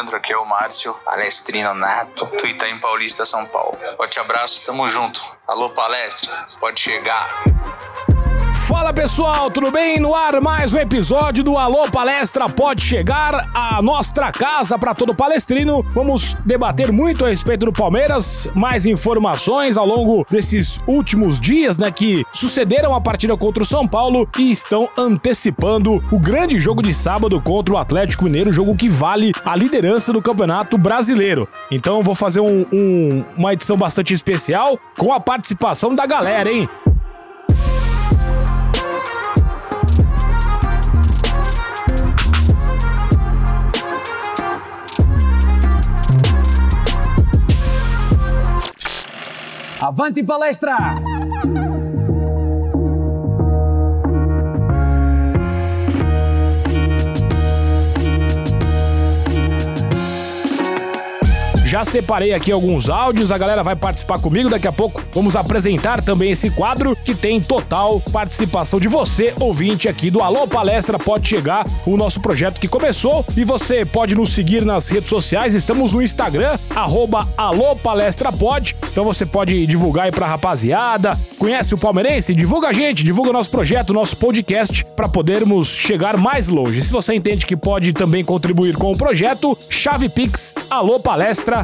Leandro, aqui é o Márcio, palestrino nato, do Itaim Paulista, São Paulo. Forte abraço, tamo junto. Alô, palestra, pode chegar. Fala pessoal, tudo bem? No ar mais um episódio do Alô Palestra pode chegar a nossa casa para todo palestrino. Vamos debater muito a respeito do Palmeiras, mais informações ao longo desses últimos dias, né, que sucederam a partida contra o São Paulo e estão antecipando o grande jogo de sábado contra o Atlético Mineiro, jogo que vale a liderança do Campeonato Brasileiro. Então vou fazer um, um, uma edição bastante especial com a participação da galera, hein? Avante palestra! Já separei aqui alguns áudios, a galera vai participar comigo. Daqui a pouco vamos apresentar também esse quadro que tem total participação de você, ouvinte aqui do Alô Palestra. Pode chegar o nosso projeto que começou e você pode nos seguir nas redes sociais. Estamos no Instagram, arroba Alô Palestra Pode. Então você pode divulgar aí pra rapaziada. Conhece o palmeirense? Divulga a gente, divulga o nosso projeto, nosso podcast, para podermos chegar mais longe. Se você entende que pode também contribuir com o projeto, chave Pix, Alô Palestra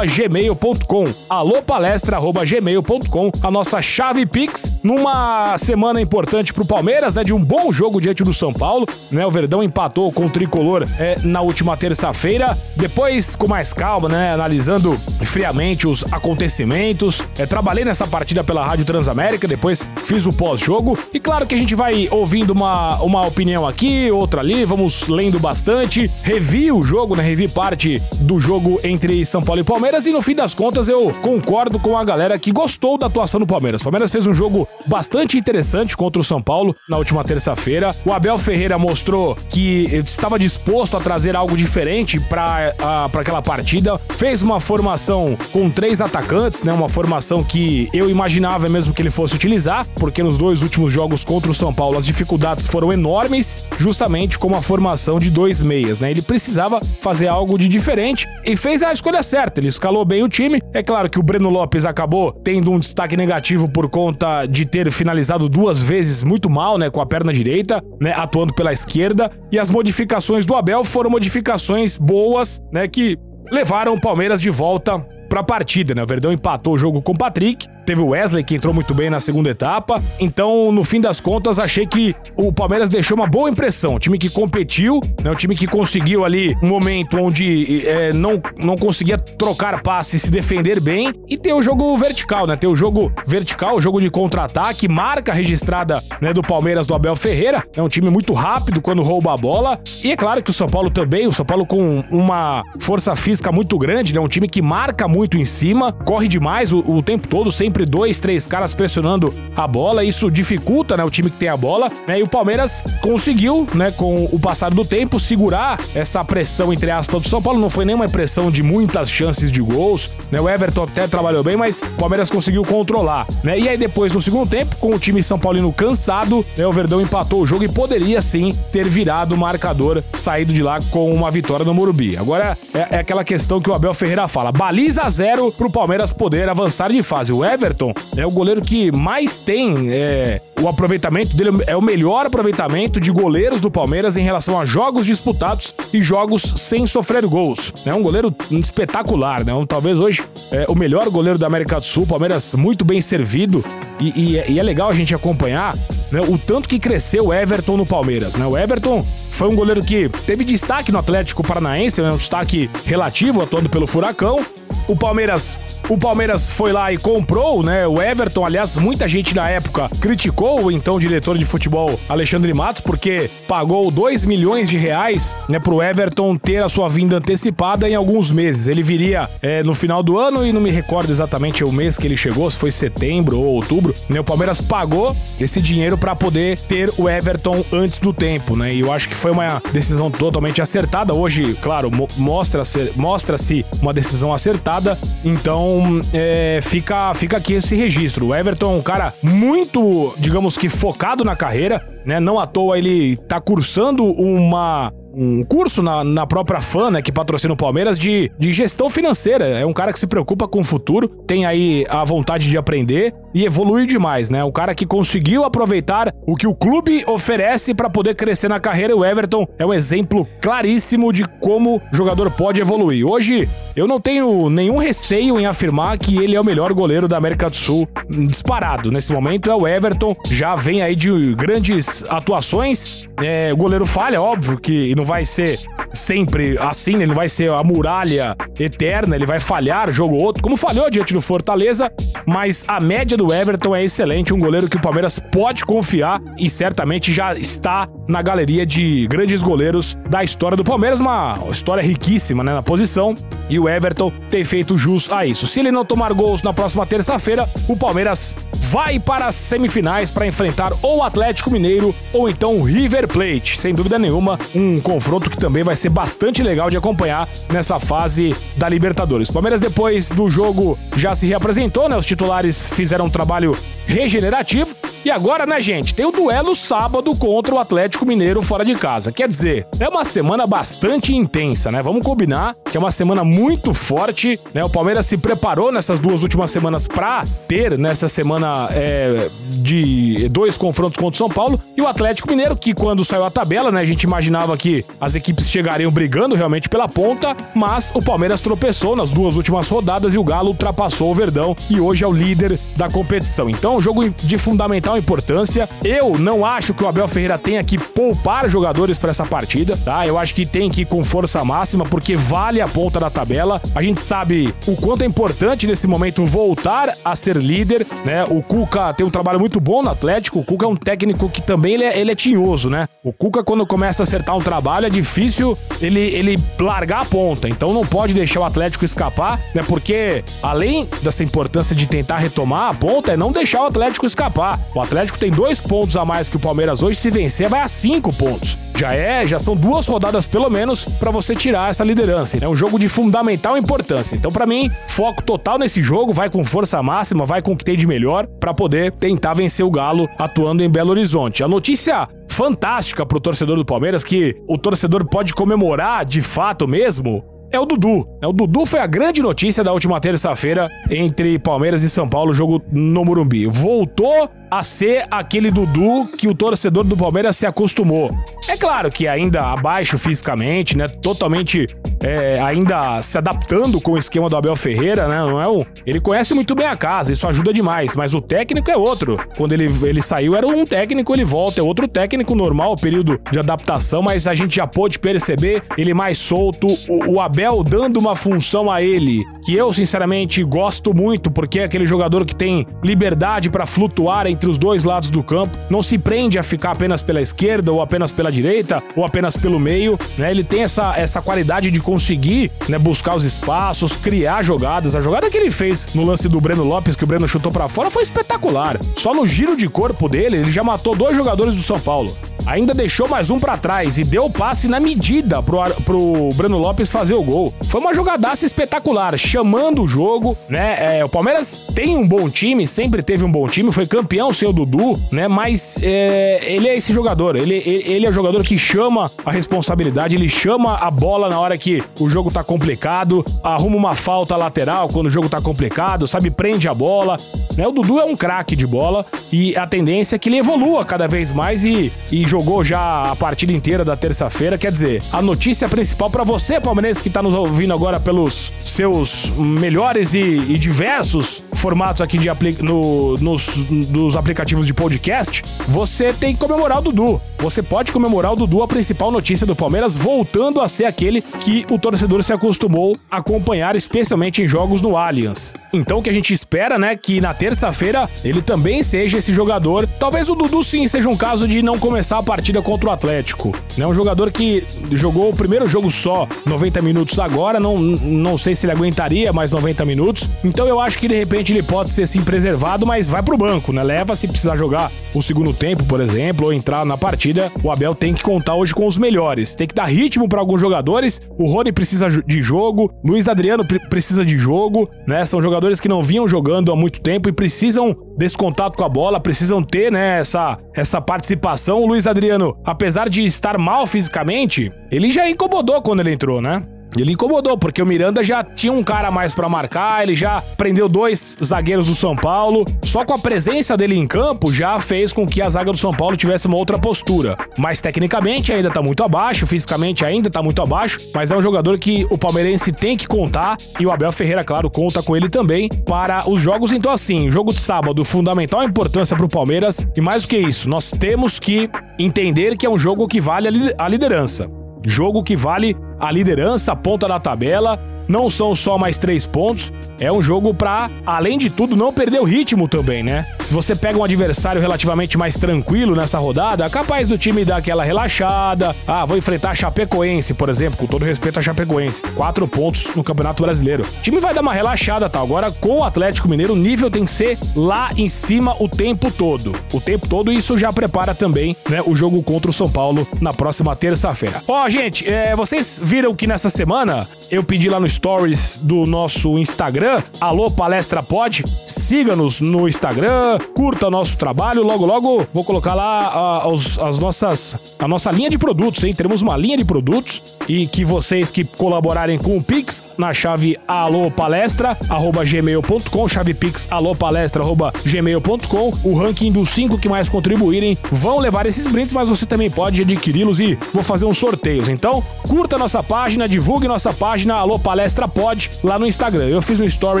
gmail.com. Alô palestra@gmail.com. A nossa chave Pix numa semana importante pro Palmeiras, né, de um bom jogo diante do São Paulo, né? O Verdão empatou com o Tricolor é, na última terça-feira. Depois, com mais calma, né, analisando friamente os acontecimentos. É, trabalhei nessa partida pela Rádio Transamérica, depois fiz o pós-jogo. E claro que a gente vai ouvindo uma, uma opinião aqui, outra ali, vamos lendo bastante. Revi o jogo, né? Revi parte do jogo entre São Paulo e Palmeiras e no fim das contas eu concordo com a galera que gostou da atuação do Palmeiras. O Palmeiras fez um jogo bastante interessante contra o São Paulo na última terça-feira. O Abel Ferreira mostrou que estava disposto a trazer algo diferente para aquela partida. Fez uma formação com três atacantes, né? Uma formação que eu imaginava mesmo que ele fosse utilizar, porque nos dois últimos jogos contra o São Paulo as dificuldades foram enormes, justamente com a formação de dois meias, né? Ele precisava fazer algo de diferente e fez a escolha certa. Ele escalou bem o time. É claro que o Breno Lopes acabou tendo um destaque negativo por conta de ter finalizado duas vezes muito mal, né, com a perna direita, né, atuando pela esquerda. E as modificações do Abel foram modificações boas, né, que levaram o Palmeiras de volta para a partida, né? O Verdão empatou o jogo com o Patrick Teve o Wesley que entrou muito bem na segunda etapa. Então, no fim das contas, achei que o Palmeiras deixou uma boa impressão. Um time que competiu, né? um time que conseguiu ali um momento onde é, não, não conseguia trocar passe se defender bem. E ter o jogo vertical, né? Ter o jogo vertical, o jogo de contra-ataque, marca registrada né, do Palmeiras do Abel Ferreira. É um time muito rápido quando rouba a bola. E é claro que o São Paulo também, o São Paulo com uma força física muito grande, né? Um time que marca muito em cima, corre demais o, o tempo todo, sempre sempre dois, três caras pressionando a bola. Isso dificulta, né, o time que tem a bola. Né, e o Palmeiras conseguiu, né, com o passar do tempo, segurar essa pressão, entre aspas, do São Paulo. Não foi nenhuma pressão de muitas chances de gols. Né, o Everton até trabalhou bem, mas o Palmeiras conseguiu controlar. Né, e aí depois, no segundo tempo, com o time São Paulino cansado, né, o Verdão empatou o jogo e poderia sim ter virado o marcador, saído de lá com uma vitória no Morumbi. Agora é, é aquela questão que o Abel Ferreira fala: baliza zero pro Palmeiras poder avançar de fase. O Everton Everton é o goleiro que mais tem é, o aproveitamento dele, é o melhor aproveitamento de goleiros do Palmeiras em relação a jogos disputados e jogos sem sofrer gols. É um goleiro espetacular, né? Talvez hoje é o melhor goleiro da América do Sul, Palmeiras muito bem servido e, e, e é legal a gente acompanhar né, o tanto que cresceu o Everton no Palmeiras. Né? O Everton foi um goleiro que teve destaque no Atlético Paranaense, né, um destaque relativo, atuando pelo Furacão. O Palmeiras, o Palmeiras foi lá e comprou, né? O Everton, aliás, muita gente na época criticou o então diretor de futebol Alexandre Matos porque pagou 2 milhões de reais, né, pro Everton ter a sua vinda antecipada em alguns meses. Ele viria é, no final do ano e não me recordo exatamente o mês que ele chegou, se foi setembro ou outubro. Né? O Palmeiras pagou esse dinheiro para poder ter o Everton antes do tempo, né? E eu acho que foi uma decisão totalmente acertada. Hoje, claro, mostra-se mostra uma decisão acertada então, é, fica, fica aqui esse registro. O Everton é um cara muito, digamos que, focado na carreira, né? Não à toa ele tá cursando uma um curso na, na própria FAN, né, que patrocina o Palmeiras, de, de gestão financeira. É um cara que se preocupa com o futuro, tem aí a vontade de aprender e evoluir demais, né? Um cara que conseguiu aproveitar o que o clube oferece para poder crescer na carreira. O Everton é um exemplo claríssimo de como o jogador pode evoluir. Hoje, eu não tenho nenhum receio em afirmar que ele é o melhor goleiro da América do Sul, disparado. Nesse momento é o Everton, já vem aí de grandes atuações. É, o goleiro falha, óbvio que não vai ser sempre assim, ele não vai ser a muralha eterna, ele vai falhar jogo ou outro, como falhou diante do Fortaleza, mas a média do Everton é excelente, um goleiro que o Palmeiras pode confiar e certamente já está na galeria de grandes goleiros da história do Palmeiras, uma história riquíssima né, na posição. E o Everton tem feito jus a isso. Se ele não tomar gols na próxima terça-feira, o Palmeiras vai para as semifinais para enfrentar ou o Atlético Mineiro ou então o River Plate. Sem dúvida nenhuma, um confronto que também vai ser bastante legal de acompanhar nessa fase da Libertadores. O Palmeiras, depois do jogo, já se reapresentou, né? Os titulares fizeram um trabalho regenerativo. E agora, né, gente, tem o duelo sábado contra o Atlético Mineiro fora de casa. Quer dizer, é uma semana bastante intensa, né? Vamos combinar que é uma semana muito forte, né? O Palmeiras se preparou nessas duas últimas semanas para ter nessa semana é, de dois confrontos contra o São Paulo e o Atlético Mineiro, que quando saiu a tabela, né, a gente imaginava que as equipes chegariam brigando realmente pela ponta, mas o Palmeiras tropeçou nas duas últimas rodadas e o Galo ultrapassou o Verdão e hoje é o líder da competição. Então, um jogo de fundamental importância. Eu não acho que o Abel Ferreira tenha que poupar jogadores para essa partida, tá? Eu acho que tem que ir com força máxima porque vale a ponta da tabela. A gente sabe o quanto é importante nesse momento voltar a ser líder, né? O Cuca tem um trabalho muito bom no Atlético. O Cuca é um técnico que também ele é, ele é tinhoso, né? O Cuca quando começa a acertar um trabalho é difícil ele, ele largar a ponta. Então não pode deixar o Atlético escapar, né? Porque além dessa importância de tentar retomar a ponta, é não deixar o Atlético escapar. O Atlético tem dois pontos a mais que o Palmeiras hoje. Se vencer, vai a cinco pontos. Já é, já são duas rodadas pelo menos para você tirar essa liderança. É um jogo de fundamental importância. Então, para mim, foco total nesse jogo, vai com força máxima, vai com o que tem de melhor para poder tentar vencer o Galo atuando em Belo Horizonte. A notícia fantástica pro torcedor do Palmeiras que o torcedor pode comemorar de fato mesmo é o Dudu. O Dudu foi a grande notícia da última terça-feira entre Palmeiras e São Paulo, jogo no Morumbi. Voltou a ser aquele Dudu que o torcedor do Palmeiras se acostumou. É claro que ainda abaixo fisicamente, né? Totalmente é, ainda se adaptando com o esquema do Abel Ferreira, né? Não é um, ele conhece muito bem a casa, isso ajuda demais, mas o técnico é outro. Quando ele, ele saiu era um técnico, ele volta, é outro técnico normal, período de adaptação, mas a gente já pôde perceber ele mais solto, o, o Abel dando uma função a ele, que eu sinceramente gosto muito, porque é aquele jogador que tem liberdade para flutuar entre os dois lados do campo, não se prende a ficar apenas pela esquerda ou apenas pela direita ou apenas pelo meio, né? Ele tem essa, essa qualidade de conseguir, né, buscar os espaços, criar jogadas. A jogada que ele fez no lance do Breno Lopes, que o Breno chutou para fora, foi espetacular. Só no giro de corpo dele, ele já matou dois jogadores do São Paulo ainda deixou mais um para trás e deu o passe na medida pro, pro Breno Lopes fazer o gol. Foi uma jogadaça espetacular, chamando o jogo, né? É, o Palmeiras tem um bom time, sempre teve um bom time, foi campeão sem o Dudu, né? Mas é, ele é esse jogador, ele, ele é o jogador que chama a responsabilidade, ele chama a bola na hora que o jogo tá complicado, arruma uma falta lateral quando o jogo tá complicado, sabe, prende a bola, né? O Dudu é um craque de bola e a tendência é que ele evolua cada vez mais e, e jogou já a partida inteira da terça-feira. Quer dizer, a notícia principal para você, palmeirense, que tá nos ouvindo agora pelos seus melhores e, e diversos formatos aqui de apli no, nos dos aplicativos de podcast, você tem que comemorar o Dudu. Você pode comemorar o Dudu, a principal notícia do Palmeiras, voltando a ser aquele que o torcedor se acostumou a acompanhar, especialmente em jogos no Allianz. Então o que a gente espera, né, que na terça-feira ele também seja esse jogador. Talvez o Dudu sim seja um caso de não começar a partida contra o Atlético. É um jogador que jogou o primeiro jogo só, 90 minutos agora, não, não sei se ele aguentaria mais 90 minutos. Então eu acho que de repente ele pode ser sim preservado, mas vai pro banco, né? Leva se precisar jogar o segundo tempo, por exemplo, ou entrar na partida. O Abel tem que contar hoje com os melhores. Tem que dar ritmo para alguns jogadores. O Rony precisa de jogo, Luiz Adriano precisa de jogo, né? São jogadores que não vinham jogando há muito tempo e precisam desse contato com a bola, precisam ter, né, essa essa participação, o Luiz Adriano, apesar de estar mal fisicamente, ele já incomodou quando ele entrou, né? Ele incomodou, porque o Miranda já tinha um cara mais para marcar, ele já prendeu dois zagueiros do São Paulo. Só com a presença dele em campo já fez com que a zaga do São Paulo tivesse uma outra postura. Mas tecnicamente ainda tá muito abaixo, fisicamente ainda tá muito abaixo, mas é um jogador que o palmeirense tem que contar e o Abel Ferreira, claro, conta com ele também para os jogos. Então, assim, jogo de sábado, fundamental importância pro Palmeiras e mais do que isso, nós temos que entender que é um jogo que vale a liderança. Jogo que vale a liderança, a ponta da tabela. Não são só mais três pontos, é um jogo pra, além de tudo, não perder o ritmo também, né? Se você pega um adversário relativamente mais tranquilo nessa rodada, é capaz do time dar aquela relaxada. Ah, vou enfrentar a Chapecoense, por exemplo, com todo respeito a Chapecoense. Quatro pontos no Campeonato Brasileiro. O time vai dar uma relaxada, tá? Agora, com o Atlético Mineiro, o nível tem que ser lá em cima o tempo todo. O tempo todo, isso já prepara também, né, o jogo contra o São Paulo na próxima terça-feira. Ó, gente, é, vocês viram que nessa semana eu pedi lá no Stories do nosso Instagram Alô Palestra Pod. Siga-nos no Instagram, curta nosso trabalho. Logo, logo vou colocar lá uh, os, as nossas, a nossa linha de produtos, hein? Teremos uma linha de produtos e que vocês que colaborarem com o Pix na chave alopalestra@gmail.com, chave Pix alopalestra@gmail.com. O ranking dos cinco que mais contribuírem vão levar esses brindes, mas você também pode adquiri-los e vou fazer uns sorteios. Então, curta nossa página, divulgue nossa página Alô Palestra Pod lá no Instagram. Eu fiz um story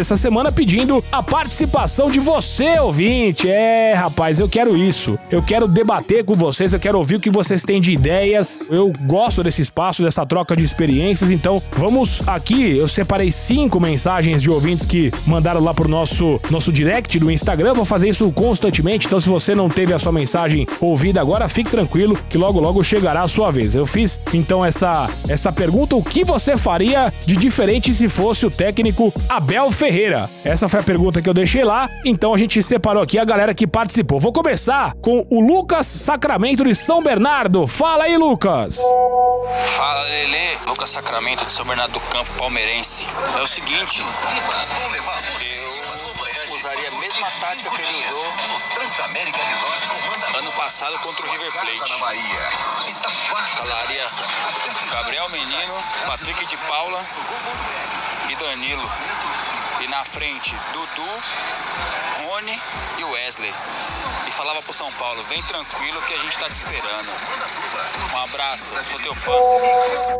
essa semana pedindo a participação de você, ouvinte. É, rapaz, eu quero isso. Eu quero debater com vocês, eu quero ouvir o que vocês têm de ideias. Eu gosto desse espaço, dessa troca de experiências. Então, vamos aqui. Eu separei cinco mensagens de ouvintes que mandaram lá pro nosso, nosso direct do Instagram. Vou fazer isso constantemente. Então, se você não teve a sua mensagem ouvida agora, fique tranquilo que logo logo chegará a sua vez. Eu fiz então essa, essa pergunta: o que você faria de diferente se fosse o técnico Abel Ferreira? Essa foi a pergunta que eu deixei lá, então a gente separou aqui a galera que participou. Vou começar com o Lucas Sacramento de São Bernardo. Fala aí, Lucas! Fala, Lele. Lucas Sacramento de São Bernardo do Campo, palmeirense. É o seguinte, mesma tática que ele usou ano passado contra o River Plate. Falaria Gabriel Menino, Patrick de Paula e Danilo. E na frente, Dudu, Rony e Wesley. E falava pro São Paulo, vem tranquilo que a gente tá te esperando. Um abraço, sou teu fã.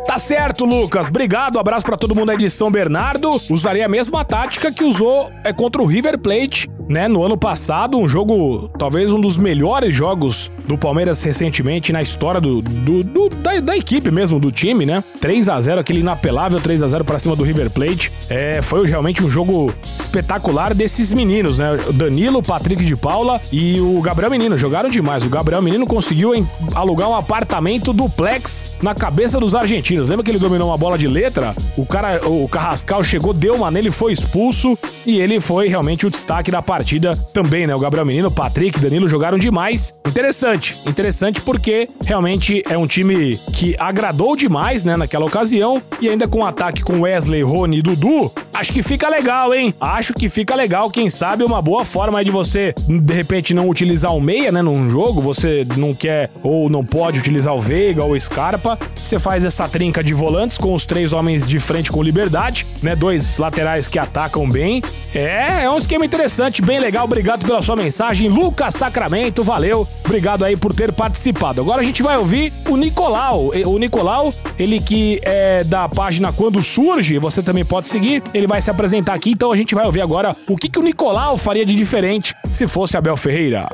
Tá certo, Lucas. Obrigado, abraço para todo mundo aí de São Bernardo. Usaria a mesma tática que usou é contra o River Plate, né, no ano passado, um jogo, talvez um dos melhores jogos do Palmeiras recentemente na história do, do, do da, da, equipe mesmo, do time, né? 3 a 0 aquele inapelável 3 a 0 para cima do River Plate. É, foi realmente um jogo espetacular desses meninos, né? Danilo, Patrick de Paula e o Gabriel Menino jogaram demais. O Gabriel Menino conseguiu alugar um apartamento duplex na cabeça dos argentinos. Lembra que ele dominou uma bola de letra? O cara, o Carrascal chegou, deu uma nele, foi expulso e ele foi realmente o destaque da partida também, né? O Gabriel Menino, Patrick, Danilo jogaram demais. Interessante, interessante porque realmente é um time que agradou demais, né, naquela ocasião e ainda com um ataque com Wesley, Rony e Dudu, acho que fica legal, hein? Acho que fica legal, quem sabe uma boa forma de você de repente não utilizar o meia, né, num jogo, você não quer ou não pode utilizar o Veiga ou o Scarpa, você faz essa trinca de volantes com os três homens de frente com liberdade, né, dois laterais que atacam bem. É, é um esquema interessante, bem legal. Obrigado pela sua mensagem, Lucas Sacramento, valeu. Obrigado aí por ter participado. Agora a gente vai ouvir o Nicolau. O Nicolau, ele que é da página Quando Surge, você também pode seguir. Ele vai se apresentar aqui, então a gente vai ouvir agora o que, que o Nicolau faria de diferente se fosse Abel Ferreira.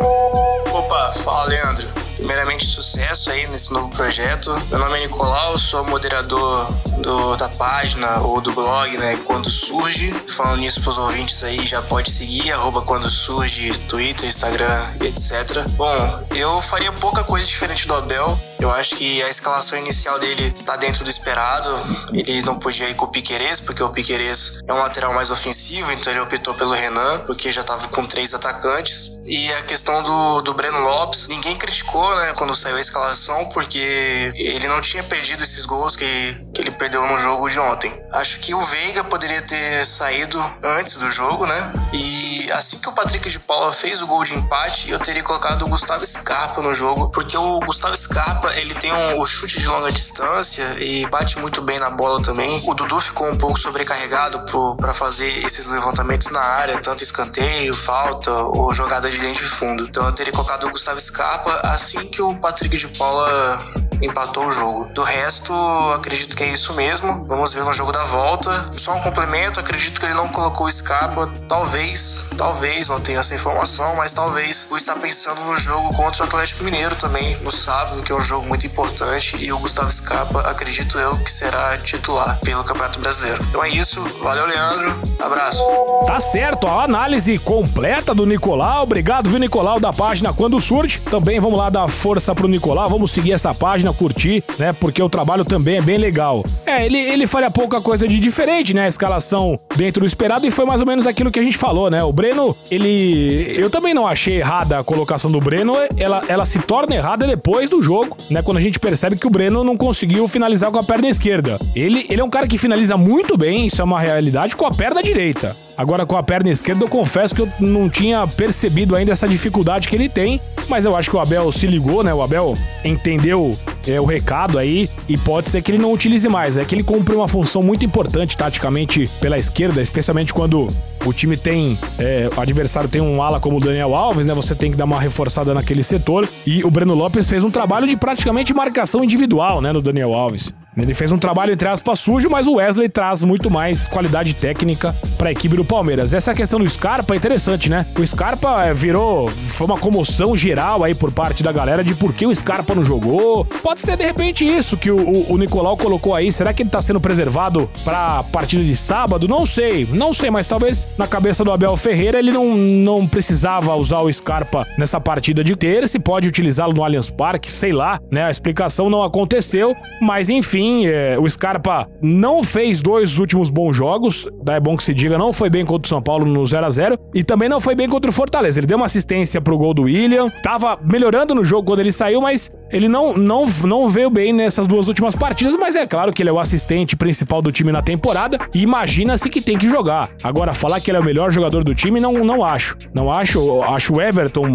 Opa, fala Leandro. Primeiramente, sucesso aí nesse novo projeto. Meu nome é Nicolau, sou moderador do, da página ou do blog, né? Quando surge. Falando nisso pros ouvintes aí, já pode seguir, arroba quando surge, Twitter, Instagram etc. Bom, eu faria pouca coisa diferente do Abel. Eu acho que a escalação inicial dele tá dentro do esperado. Ele não podia ir com o Piquerez, porque o Piquerez é um lateral mais ofensivo, então ele optou pelo Renan, porque já tava com três atacantes. E a questão do, do Breno Lopes, ninguém criticou, né, quando saiu a escalação, porque ele não tinha perdido esses gols que, que ele perdeu no jogo de ontem. Acho que o Veiga poderia ter saído antes do jogo, né? E assim que o Patrick de Paula fez o gol de empate, eu teria colocado o Gustavo Scarpa no jogo, porque o Gustavo Scarpa, ele tem um, o chute de longa distância e bate muito bem na bola também. O Dudu ficou um pouco sobrecarregado para fazer esses levantamentos na área, tanto escanteio, falta ou jogada de linha de fundo. Então eu teria colocado o Gustavo Scarpa assim que o Patrick de Paula empatou o jogo. Do resto, acredito que é isso mesmo. Vamos ver no jogo da volta. Só um complemento, acredito que ele não colocou o Scarpa. Talvez, talvez, não tenho essa informação, mas talvez o está pensando no jogo contra o Atlético Mineiro também, no sábado, que é um jogo muito importante. E o Gustavo Scarpa, acredito eu, que será titular pelo Campeonato Brasileiro. Então é isso. Valeu, Leandro. Abraço. Tá certo, a análise completa do Nicolau. Obrigado, viu, Nicolau, da página Quando Surge. Também vamos lá dar força pro Nicolau. Vamos seguir essa página, curtir, né? Porque o trabalho também é bem legal. É, ele, ele faria pouca coisa de diferente, né? A escalação dentro do esperado e foi mais ou menos aquilo que a gente falou, né? O Breno, ele. Eu também não achei errada a colocação do Breno. Ela, ela se torna errada depois do jogo, né? Quando a gente percebe que o Breno não conseguiu finalizar com a perna esquerda. Ele, ele é um cara que finaliza muito bem, isso é uma realidade, com a perna direita. Agora, com a perna esquerda, eu confesso que eu não tinha percebido ainda essa dificuldade que ele tem, mas eu acho que o Abel se ligou, né? O Abel entendeu é, o recado aí e pode ser que ele não utilize mais. É que ele cumpre uma função muito importante taticamente pela esquerda, especialmente quando o time tem. É, o adversário tem um ala como o Daniel Alves, né? Você tem que dar uma reforçada naquele setor. E o Breno Lopes fez um trabalho de praticamente marcação individual, né? No Daniel Alves. Ele fez um trabalho, entre aspas, sujo, mas o Wesley traz muito mais qualidade técnica para a equipe do Palmeiras. Essa questão do Scarpa é interessante, né? O Scarpa é, virou. Foi uma comoção geral aí por parte da galera de por que o Scarpa não jogou. Pode ser de repente isso que o, o, o Nicolau colocou aí. Será que ele tá sendo preservado pra partida de sábado? Não sei, não sei, mas talvez na cabeça do Abel Ferreira ele não, não precisava usar o Scarpa nessa partida de ter. Se pode utilizá-lo no Allianz Parque, sei lá, né? A explicação não aconteceu, mas enfim é, o Scarpa não fez dois últimos bons jogos, é bom que se diga, não foi bem contra o São Paulo no 0 a 0 e também não foi bem contra o Fortaleza. Ele deu uma assistência pro gol do William, tava melhorando no jogo quando ele saiu, mas ele não, não, não veio bem nessas duas últimas partidas, mas é claro que ele é o assistente principal do time na temporada e imagina-se que tem que jogar. Agora, falar que ele é o melhor jogador do time, não, não acho. Não acho. Acho o Everton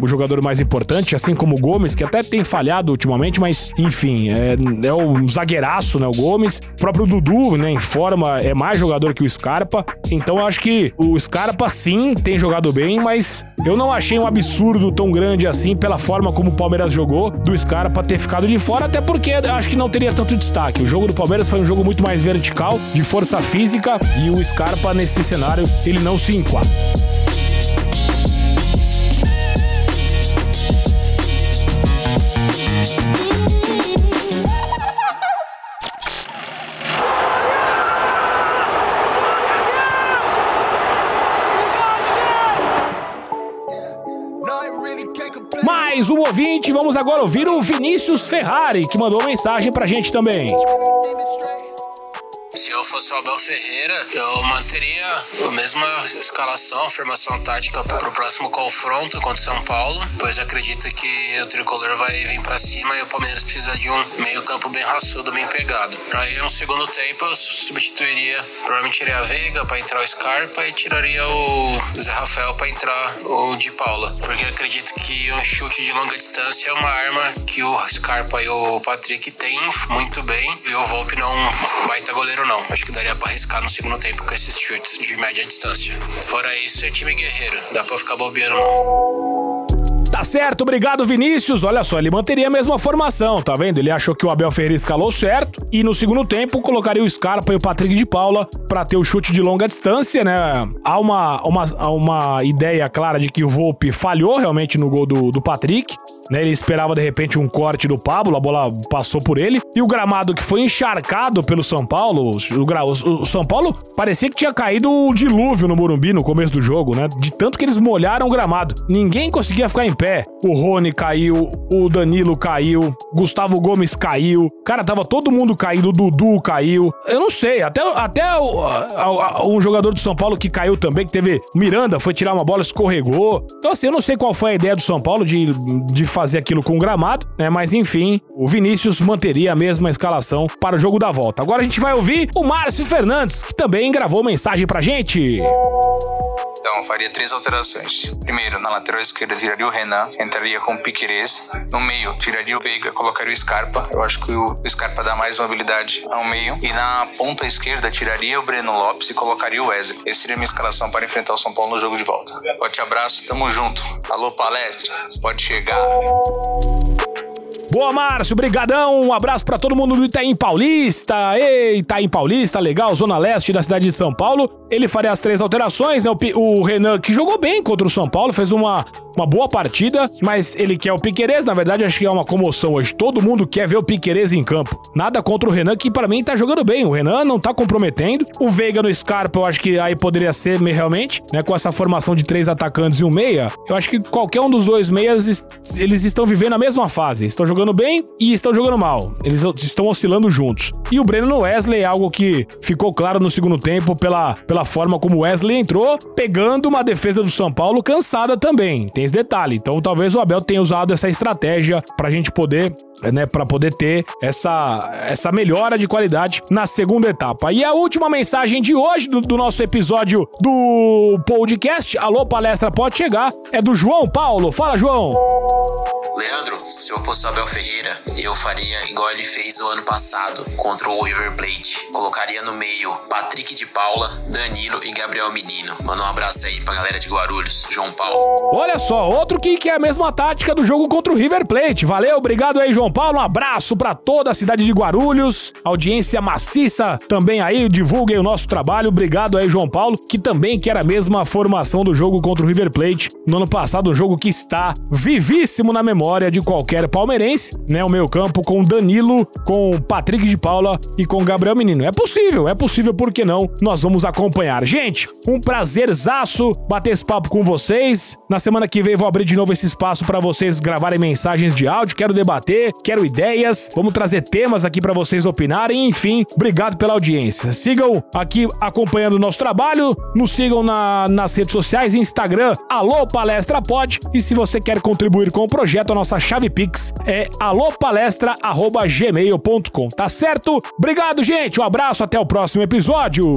o jogador mais importante, assim como o Gomes, que até tem falhado ultimamente, mas enfim, é, é o zagueiraço, né? O Gomes. O próprio Dudu, né? Em forma, é mais jogador que o Scarpa. Então eu acho que o Scarpa sim tem jogado bem, mas eu não achei um absurdo tão grande assim pela forma como o Palmeiras jogou do Scarpa ter ficado de fora, até porque acho que não teria tanto destaque. O jogo do Palmeiras foi um jogo muito mais vertical, de força física, e o Scarpa nesse cenário ele não se enquadra. Mais um ouvinte. Vamos agora ouvir o Vinícius Ferrari, que mandou mensagem pra gente também. Fosse o Abel Ferreira, eu manteria a mesma escalação, formação tática para o próximo confronto contra o São Paulo, pois acredito que o tricolor vai vir para cima e o Palmeiras precisa de um meio-campo bem raçudo, bem pegado. Aí, no segundo tempo, eu substituiria, provavelmente iria a Veiga para entrar o Scarpa e tiraria o Zé Rafael para entrar o de Paula, porque acredito que um chute de longa distância é uma arma que o Scarpa e o Patrick têm muito bem e o Volpe não vai estar goleiro não. Acho que daria pra arriscar no segundo tempo com esses chutes de média distância. Fora isso, é time guerreiro. Dá pra ficar bobeando não. Tá certo, obrigado Vinícius. Olha só, ele manteria a mesma formação, tá vendo? Ele achou que o Abel Ferreira escalou certo e no segundo tempo colocaria o Scarpa e o Patrick de Paula para ter o chute de longa distância, né? Há uma, uma, uma ideia clara de que o Volpe falhou realmente no gol do, do Patrick, né? Ele esperava de repente um corte do Pablo, a bola passou por ele. E o gramado que foi encharcado pelo São Paulo, o, o, o São Paulo parecia que tinha caído o dilúvio no Morumbi no começo do jogo, né? De tanto que eles molharam o gramado. Ninguém conseguia ficar em pé. O Rony caiu, o Danilo caiu, Gustavo Gomes caiu. Cara, tava todo mundo caído, o Dudu caiu. Eu não sei, até, até o, a, a, um jogador do São Paulo que caiu também, que teve. Miranda foi tirar uma bola, escorregou. Então, assim, eu não sei qual foi a ideia do São Paulo de, de fazer aquilo com o gramado, né? Mas enfim, o Vinícius manteria a mesma escalação para o jogo da volta. Agora a gente vai ouvir o Márcio Fernandes, que também gravou mensagem pra gente. Então, faria três alterações. Primeiro, na lateral esquerda, tiraria o Renan, entraria com o Piquerez. No meio, tiraria o Veiga, colocaria o Scarpa. Eu acho que o Scarpa dá mais mobilidade ao meio. E na ponta esquerda, tiraria o Breno Lopes e colocaria o Wesley. Essa seria a minha escalação para enfrentar o São Paulo no jogo de volta. Forte abraço, tamo junto. Alô, palestra, pode chegar. Boa, Márcio, brigadão. Um abraço para todo mundo do Itaim Paulista. Ei, Itaim Paulista, legal, zona leste da cidade de São Paulo. Ele faria as três alterações, né? O, o Renan, que jogou bem contra o São Paulo, fez uma, uma boa partida, mas ele quer o Piquerez. Na verdade, acho que é uma comoção hoje. Todo mundo quer ver o Piquerez em campo. Nada contra o Renan, que para mim tá jogando bem. O Renan não tá comprometendo. O Veiga no Scarpa, eu acho que aí poderia ser realmente, né? Com essa formação de três atacantes e um meia. Eu acho que qualquer um dos dois meias, eles estão vivendo a mesma fase. Estão jogando bem e estão jogando mal. Eles estão oscilando juntos. E o Breno Wesley é algo que ficou claro no segundo tempo pela, pela forma como Wesley entrou, pegando uma defesa do São Paulo cansada também. Tem esse detalhe. Então talvez o Abel tenha usado essa estratégia pra gente poder, né, para poder ter essa, essa melhora de qualidade na segunda etapa. E a última mensagem de hoje do, do nosso episódio do podcast, Alô Palestra Pode Chegar, é do João Paulo. Fala, João! Leandro, se eu fosse Abel Ferreira, eu faria igual ele fez o ano passado contra o River Plate. Colocaria no meio Patrick de Paula, Danilo e Gabriel Menino. Manda um abraço aí pra galera de Guarulhos, João Paulo. Olha só, outro que, que é a mesma tática do jogo contra o River Plate. Valeu, obrigado aí, João Paulo. Um abraço para toda a cidade de Guarulhos. Audiência maciça também aí, divulguem o nosso trabalho. Obrigado aí, João Paulo, que também quer a mesma formação do jogo contra o River Plate no ano passado, um jogo que está vivíssimo na memória de qualquer palmeirense, né? O meio campo com Danilo, com Patrick de Paula e com Gabriel Menino. É possível, é possível, por que não? Nós vamos acompanhar. Gente, um prazerzaço bater esse papo com vocês. Na semana que vem vou abrir de novo esse espaço para vocês gravarem mensagens de áudio. Quero debater, quero ideias, vamos trazer temas aqui para vocês opinarem. Enfim, obrigado pela audiência. Sigam aqui acompanhando o nosso trabalho, nos sigam na, nas redes sociais, Instagram, Alô Palestra Pod. E se você quer contribuir com o projeto, a nossa chave Pix é alopalestra.gmail.com, tá certo? Obrigado, gente. Um abraço, até o próximo episódio.